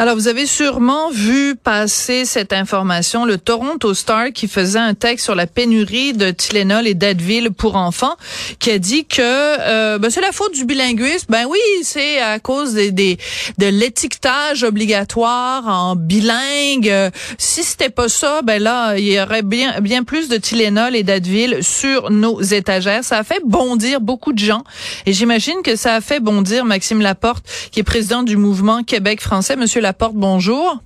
Alors, vous avez sûrement vu passer cette information, le Toronto Star qui faisait un texte sur la pénurie de Tylenol et d'Advil pour enfants, qui a dit que euh, ben, c'est la faute du bilinguisme. Ben oui, c'est à cause des, des de l'étiquetage obligatoire en bilingue. Si c'était pas ça, ben là, il y aurait bien bien plus de Tylenol et d'Advil sur nos étagères. Ça a fait bondir beaucoup de gens, et j'imagine que ça a fait bondir Maxime Laporte, qui est président du mouvement Québec français. Monsieur Laporte, bonjour.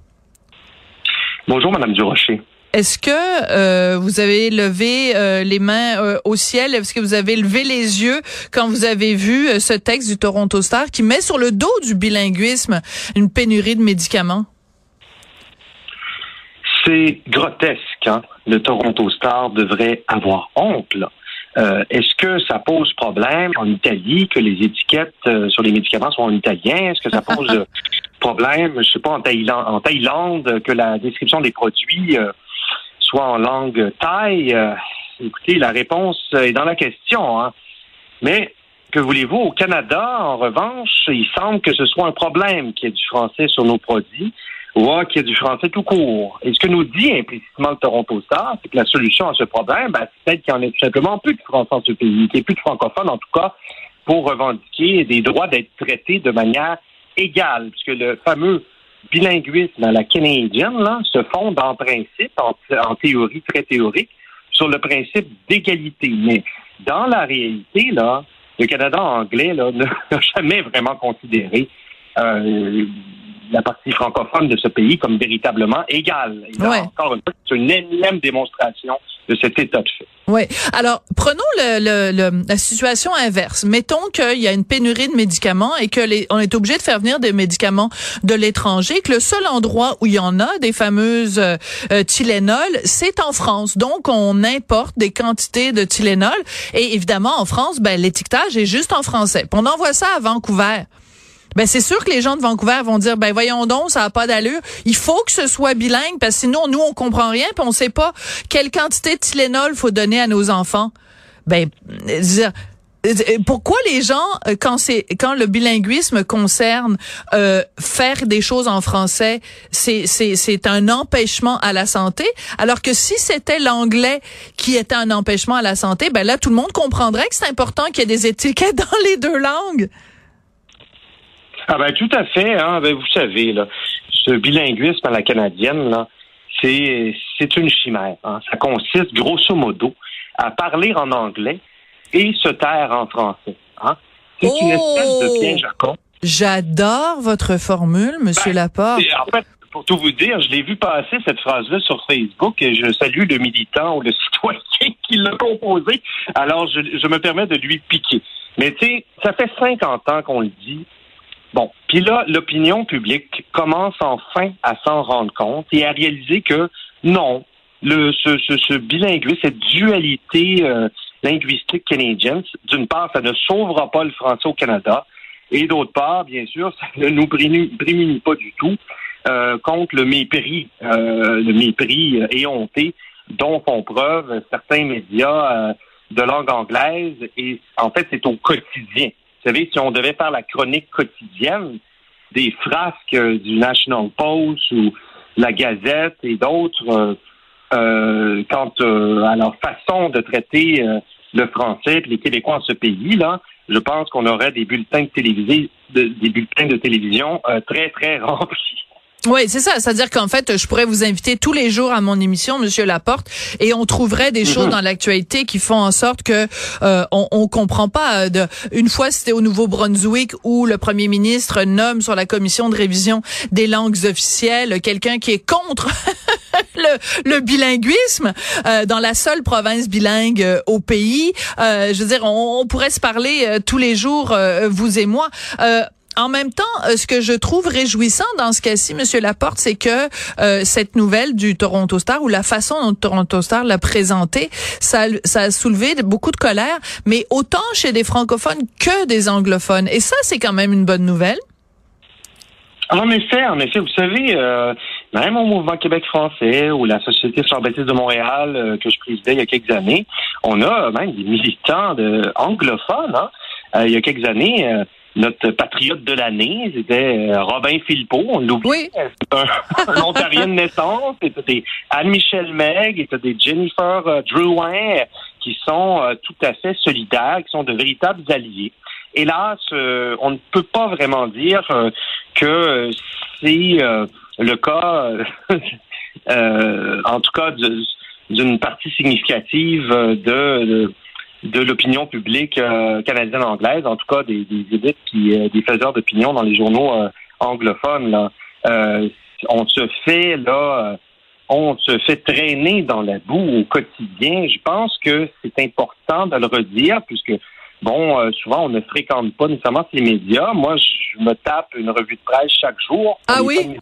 Bonjour, Madame Durocher. Est-ce que euh, vous avez levé euh, les mains euh, au ciel? Est-ce que vous avez levé les yeux quand vous avez vu ce texte du Toronto Star qui met sur le dos du bilinguisme une pénurie de médicaments? C'est grotesque. Hein? Le Toronto Star devrait avoir honte. Est-ce que ça pose problème en Italie que les étiquettes sur les médicaments sont en italien? Est-ce que ça pose problème, je sais pas, en Thaïlande, en Thaïlande que la description des produits euh, soit en langue thaï? Euh, écoutez, la réponse est dans la question. Hein. Mais que voulez-vous? Au Canada, en revanche, il semble que ce soit un problème qu'il y ait du français sur nos produits ou qu'il y ait du français tout court. Et ce que nous dit implicitement le Toronto Star, c'est que la solution à ce problème, ben, c'est peut-être qu'il n'y en ait tout simplement plus de français dans ce pays, qu'il n'y ait plus de francophones, en tout cas, pour revendiquer des droits d'être traités de manière égale, puisque le fameux bilinguisme à la canadienne là, se fonde en principe, en, théorie très théorique, sur le principe d'égalité. Mais dans la réalité, là, le Canada anglais là, n'a jamais vraiment considéré euh, la partie francophone de ce pays comme véritablement égale. encore une fois, c'est une énième démonstration de cet état de fait. Oui. Alors, prenons le, la situation inverse. Mettons qu'il y a une pénurie de médicaments et que les, on est obligé de faire venir des médicaments de l'étranger, que le seul endroit où il y en a des fameuses euh, euh, Tylenol, c'est en France. Donc, on importe des quantités de Tylenol et évidemment, en France, ben, l'étiquetage est juste en français. on envoie ça à Vancouver ben c'est sûr que les gens de Vancouver vont dire ben voyons donc ça a pas d'allure. Il faut que ce soit bilingue parce que sinon nous on comprend rien puis on sait pas quelle quantité de Tylenol faut donner à nos enfants. Ben dire pourquoi les gens, quand c'est quand le bilinguisme concerne euh, faire des choses en français, c'est c'est c'est un empêchement à la santé, alors que si c'était l'anglais qui était un empêchement à la santé, ben là tout le monde comprendrait que c'est important qu'il y ait des étiquettes dans les deux langues. Ah ben tout à fait. Hein? Ben, vous savez, là, ce bilinguisme à la canadienne, là, c'est, c'est une chimère. Hein? Ça consiste, grosso modo, à parler en anglais et se taire en français. Hein? C'est une espèce de piège à con. J'adore votre formule, Monsieur ben, Laporte. En fait, pour tout vous dire, je l'ai vu passer cette phrase-là sur Facebook et je salue le militant ou le citoyen qui l'a composé. Alors, je, je me permets de lui piquer. Mais tu sais, ça fait 50 ans qu'on le dit. Bon, puis là, l'opinion publique commence enfin à s'en rendre compte et à réaliser que non, le, ce, ce, ce bilinguisme, cette dualité euh, linguistique canadienne, d'une part, ça ne sauvera pas le français au Canada, et d'autre part, bien sûr, ça ne nous prémunit pas du tout euh, contre le mépris, euh, le mépris éhonté dont font preuve certains médias de langue anglaise, et en fait, c'est au quotidien. Savez, si on devait faire la chronique quotidienne des frasques euh, du National Post ou la Gazette et d'autres euh, euh, quant à leur façon de traiter le français et les Québécois en ce pays, là, je pense qu'on aurait des bulletins de des bulletins de télévision très, très remplis. Oui, c'est ça. C'est-à-dire qu'en fait, je pourrais vous inviter tous les jours à mon émission, Monsieur Laporte, et on trouverait des choses mhm. dans l'actualité qui font en sorte que euh, on, on comprend pas. Euh, de, une fois, c'était au Nouveau-Brunswick où le Premier ministre nomme sur la commission de révision des langues officielles quelqu'un qui est contre le, le, bilinguisme euh, dans la seule province bilingue euh, au pays. Euh, je veux dire, on, on pourrait se parler tous les jours, vous et moi en même temps, euh, ce que je trouve réjouissant dans ce cas-ci, Monsieur Laporte, c'est que euh, cette nouvelle du Toronto Star ou la façon dont Toronto Star l'a présentée, ça, ça a soulevé beaucoup de colère, mais autant chez des francophones que des anglophones. Et ça, c'est quand même une bonne nouvelle. En effet, en effet, vous savez, euh, même au mouvement Québec français ou la Société Fleur de Montréal que je présidais il y a quelques années, on a même des militants de, anglophones. Hein. il y a quelques années, notre patriote de l'année, c'était euh, Robin Philpot, on l'oublie. Oui. un, un, Ontarien de naissance. C'était des Anne-Michel Meg, et des Jennifer euh, Drouin qui sont euh, tout à fait solidaires, qui sont de véritables alliés. Hélas, on ne peut pas vraiment dire que c'est le cas, en tout cas, d'une partie significative de de l'opinion publique euh, canadienne anglaise, en tout cas des, des élites qui euh, des faiseurs d'opinion dans les journaux euh, anglophones. Là. on se fait là on se fait traîner dans la boue au quotidien. Je pense que c'est important de le redire, puisque bon, souvent on ne fréquente pas nécessairement ces médias. Moi, je me tape une revue de presse chaque jour. Ah oui?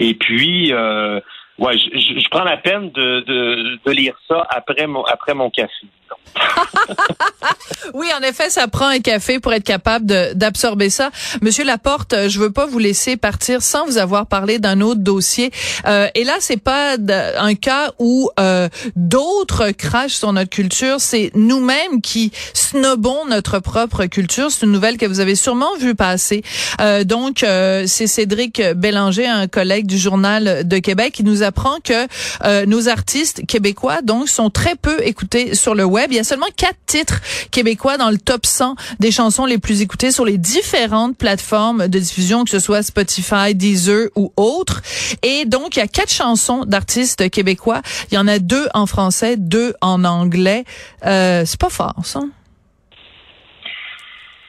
Et puis, euh, ouais, je, je, prends la peine de, de, de, lire ça après mon après mon café. oui, en effet, ça prend un café pour être capable d'absorber ça. Monsieur Laporte, je veux pas vous laisser partir sans vous avoir parlé d'un autre dossier. Euh, et là, c'est pas un cas où euh, d'autres crachent sur notre culture. C'est nous-mêmes qui snobons notre propre culture. C'est une nouvelle que vous avez sûrement vu passer. Euh, donc, euh, c'est Cédric Bélanger, un collègue du Journal de Québec, qui nous apprend que euh, nos artistes québécois donc sont très peu écoutés sur le web. Il y a seulement quatre titres québécois dans le top 100 des chansons les plus écoutées sur les différentes plateformes de diffusion, que ce soit Spotify, Deezer ou autres. Et donc, il y a quatre chansons d'artistes québécois. Il y en a deux en français, deux en anglais. Euh, c'est pas fort, ça.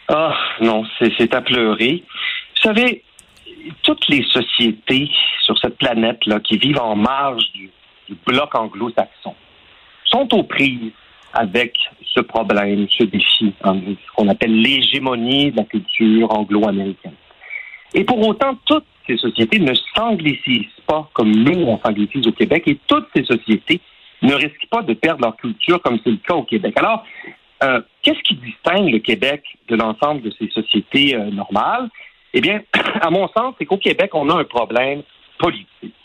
Ah, non, c'est à pleurer. Vous savez, toutes les sociétés sur cette planète-là qui vivent en marge du, bloc anglo-saxon sont aux prises avec ce problème, ce défi, hein, ce qu'on appelle l'hégémonie de la culture anglo-américaine. Et pour autant, toutes ces sociétés ne s'anglicisent pas comme nous, on s'anglicise au Québec, et toutes ces sociétés ne risquent pas de perdre leur culture comme c'est le cas au Québec. Alors, euh, qu'est-ce qui distingue le Québec de l'ensemble de ces sociétés euh, normales? Eh bien, à mon sens, c'est qu'au Québec, on a un problème politique.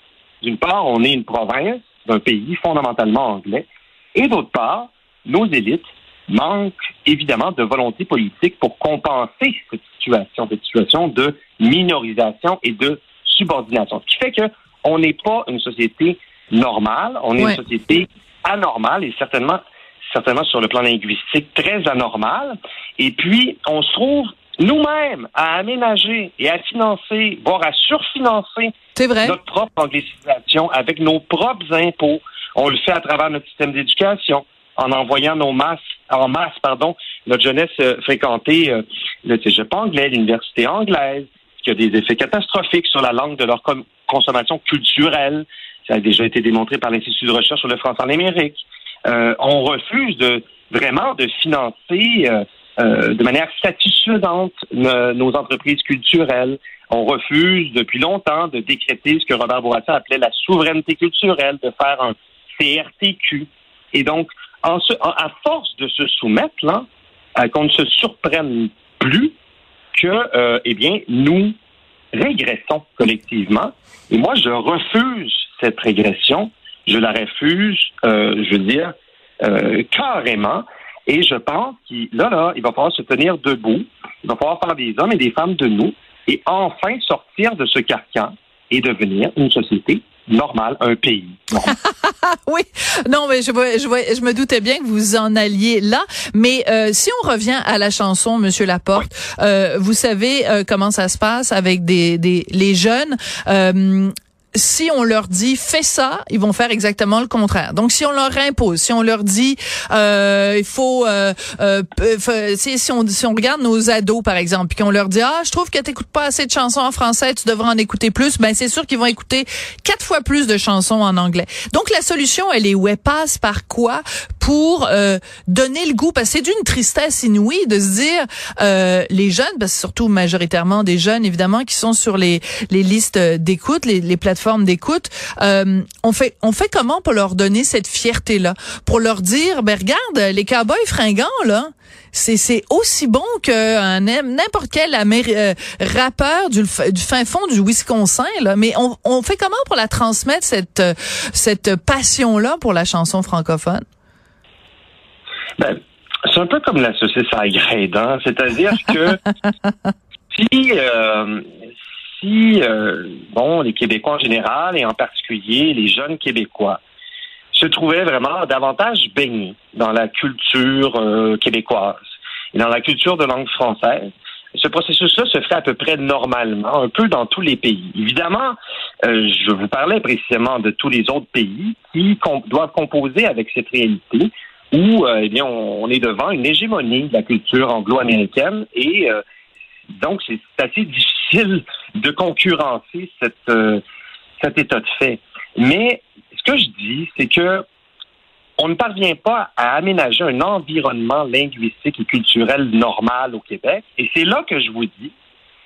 D'une part, on est une province d'un pays fondamentalement anglais, et d'autre part, nos élites manquent évidemment de volonté politique pour compenser cette situation, cette situation de minorisation et de subordination. Ce qui fait que on n'est pas une société normale, on est une société anormale et certainement, certainement sur le plan linguistique très anormale. Et puis, on se trouve nous-mêmes à aménager et à financer, voire à surfinancer notre propre anglicisation avec nos propres impôts. On le fait à travers notre système d'éducation en envoyant nos masses, en masse, pardon, notre jeunesse euh, fréquenter euh, le cégep anglais, l'université anglaise, qui a des effets catastrophiques sur la langue de leur consommation culturelle. Ça a déjà été démontré par l'Institut de recherche sur le français en Amérique. Euh, on refuse de vraiment de financer de manière satisfaisante nos entreprises culturelles. On refuse depuis longtemps de décréter ce que Robert Bourassa appelait la souveraineté culturelle, de faire un CRTQ. Et donc, à force de se soumettre, là, qu'on ne se surprenne plus que, euh, eh bien, nous régressons collectivement. Et moi, je refuse cette régression. Je la refuse, euh, je veux dire, euh, carrément. Et je pense qu'il, là, là, il va falloir se tenir debout. Il va falloir faire des hommes et des femmes de nous et enfin sortir de ce carcan et devenir une société normal, un pays. oui, non, mais je, vois, je, vois, je me doutais bien que vous en alliez là. Mais euh, si on revient à la chanson, Monsieur Laporte, euh, vous savez euh, comment ça se passe avec des, des les jeunes si on leur dit fais ça, ils vont faire exactement le contraire. Donc si on leur impose, si on leur dit euh, il faut, euh, euh, si, on si on regarde nos ados par exemple, puis qu'on leur dit ah je trouve que t'écoutes pas assez de chansons en français, tu devrais en écouter plus, ben c'est sûr qu'ils vont écouter quatre fois plus de chansons en anglais. Donc la solution elle est elle passe par quoi? Pour euh, donner le goût parce que c'est d'une tristesse inouïe de se dire euh, les jeunes, parce que surtout majoritairement des jeunes évidemment qui sont sur les les listes d'écoute, les, les plateformes d'écoute, euh, on fait on fait comment pour leur donner cette fierté là, pour leur dire ben regarde les cowboys fringants là, c'est c'est aussi bon que n'importe quel euh, rappeur du, du, fin fond du Wisconsin là, mais on, on fait comment pour la transmettre cette cette passion là pour la chanson francophone? Ben, c'est un peu comme la saucisse à hein? c'est-à-dire que si euh, si, euh, bon, les Québécois en général et en particulier les jeunes Québécois se trouvaient vraiment davantage baignés dans la culture euh, québécoise et dans la culture de langue française, ce processus-là se ferait à peu près normalement, un peu dans tous les pays. Évidemment, euh, je vous parlais précisément de tous les autres pays qui doivent composer avec cette réalité où, eh bien, on, est devant une hégémonie de la culture anglo-américaine et donc c'est assez difficile de concurrencer cette, euh, cet état de fait. Mais ce que je dis, c'est que on ne parvient pas à aménager un environnement linguistique et culturel normal au Québec. Et c'est là que je vous dis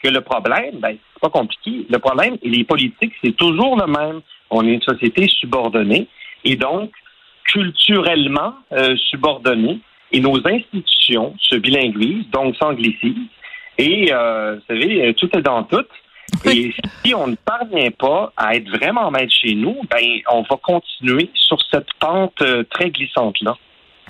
que le problème, ben, c'est pas compliqué. Le problème, et les politiques, c'est toujours le même. On est une société subordonnée et donc culturellement euh, subordonnée. Et nos institutions se bilinguisent, donc s'anglicissent. Et, euh, vous savez, euh, tout est dans tout. Et si on ne parvient pas à être vraiment maître chez nous, ben, on va continuer sur cette pente euh, très glissante-là.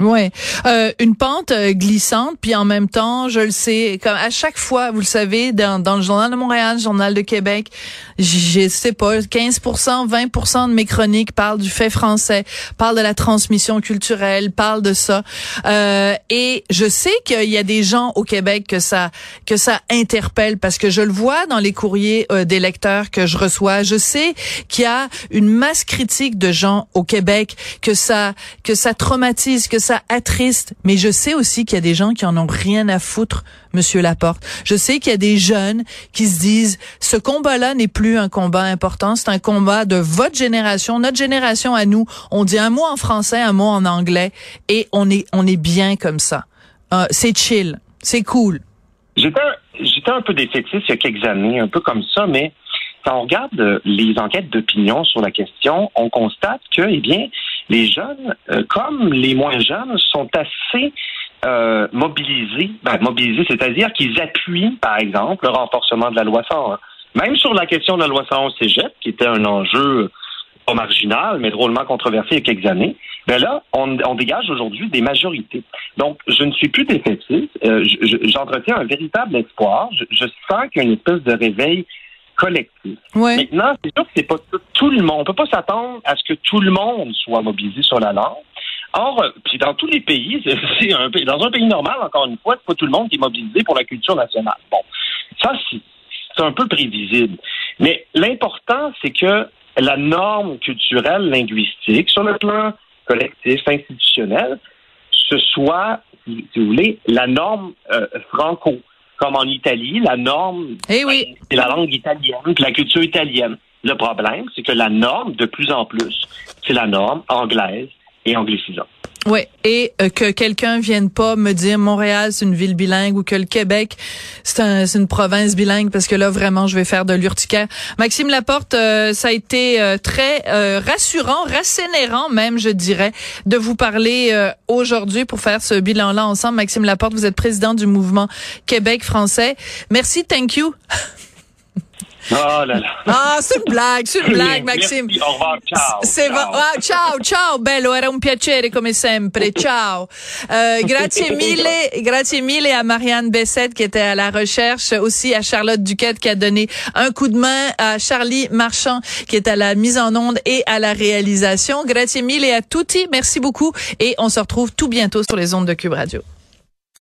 Ouais, euh, une pente euh, glissante, puis en même temps, je le sais, comme à chaque fois, vous le savez, dans, dans le journal de Montréal, le journal de Québec, je sais pas, 15%, 20% de mes chroniques parlent du fait français, parlent de la transmission culturelle, parlent de ça. Euh, et je sais qu'il y a des gens au Québec que ça que ça interpelle parce que je le vois dans les courriers euh, des lecteurs que je reçois. Je sais qu'il y a une masse critique de gens au Québec que ça que ça traumatise, que ça ça attriste, mais je sais aussi qu'il y a des gens qui en ont rien à foutre, Monsieur Laporte. Je sais qu'il y a des jeunes qui se disent ce combat-là n'est plus un combat important, c'est un combat de votre génération, notre génération à nous. On dit un mot en français, un mot en anglais, et on est on est bien comme ça. Euh, c'est chill, c'est cool. J'étais un peu défaitiste il y a quelques années, un peu comme ça, mais quand on regarde les enquêtes d'opinion sur la question, on constate que, eh bien, les jeunes, euh, comme les moins jeunes, sont assez euh, mobilisés. Ben, mobilisés, c'est-à-dire qu'ils appuient, par exemple, le renforcement de la loi 101. Même sur la question de la loi 101 Cégep, qui était un enjeu pas marginal, mais drôlement controversé il y a quelques années, ben là, on, dégage aujourd'hui des majorités. Donc, je ne suis plus défaitiste. Euh, J'entretiens un véritable espoir. Je, je sens qu'il y a une espèce de réveil collectif. Maintenant, c'est sûr que c'est pas tout, le monde. On peut pas s'attendre à ce que tout le monde soit mobilisé sur la langue. Or, euh, puis dans tous les pays, c'est un dans un pays normal, encore une fois, c'est pas tout le monde qui est mobilisé pour la culture nationale. Bon, ça c'est un peu prévisible. Mais l'important, c'est que la norme culturelle, linguistique, sur le plan collectif, institutionnel, ce soit, si vous voulez, la norme euh, franco comme en Italie, la norme, eh oui. Ben, c'est la langue italienne, la culture italienne. Le problème, c'est que la norme, de plus en plus, c'est la norme anglaise et anglicisante. Oui, et euh, que quelqu'un vienne pas me dire Montréal c'est une ville bilingue ou que le Québec c'est un, une province bilingue parce que là vraiment je vais faire de l'urticaire. Maxime Laporte, euh, ça a été euh, très rassurant, rassénérant même je dirais de vous parler aujourd'hui pour faire ce bilan-là ensemble. Maxime Laporte, vous êtes président du mouvement Québec français. Merci, thank you. Oh là là. Ah, c'est une blague, c'est une blague, Maxime. Merci, au revoir, ciao. Ciao. va- ah, ciao, ciao, bello, era un piacere come sempre. Ciao. Euh, grazie mille, grazie mille à Marianne Bessette qui était à la recherche, aussi à Charlotte Duquette qui a donné un coup de main, à Charlie Marchand qui est à la mise en onde et à la réalisation. Grazie mille à tutti, merci beaucoup et on se retrouve tout bientôt sur les ondes de Cube Radio.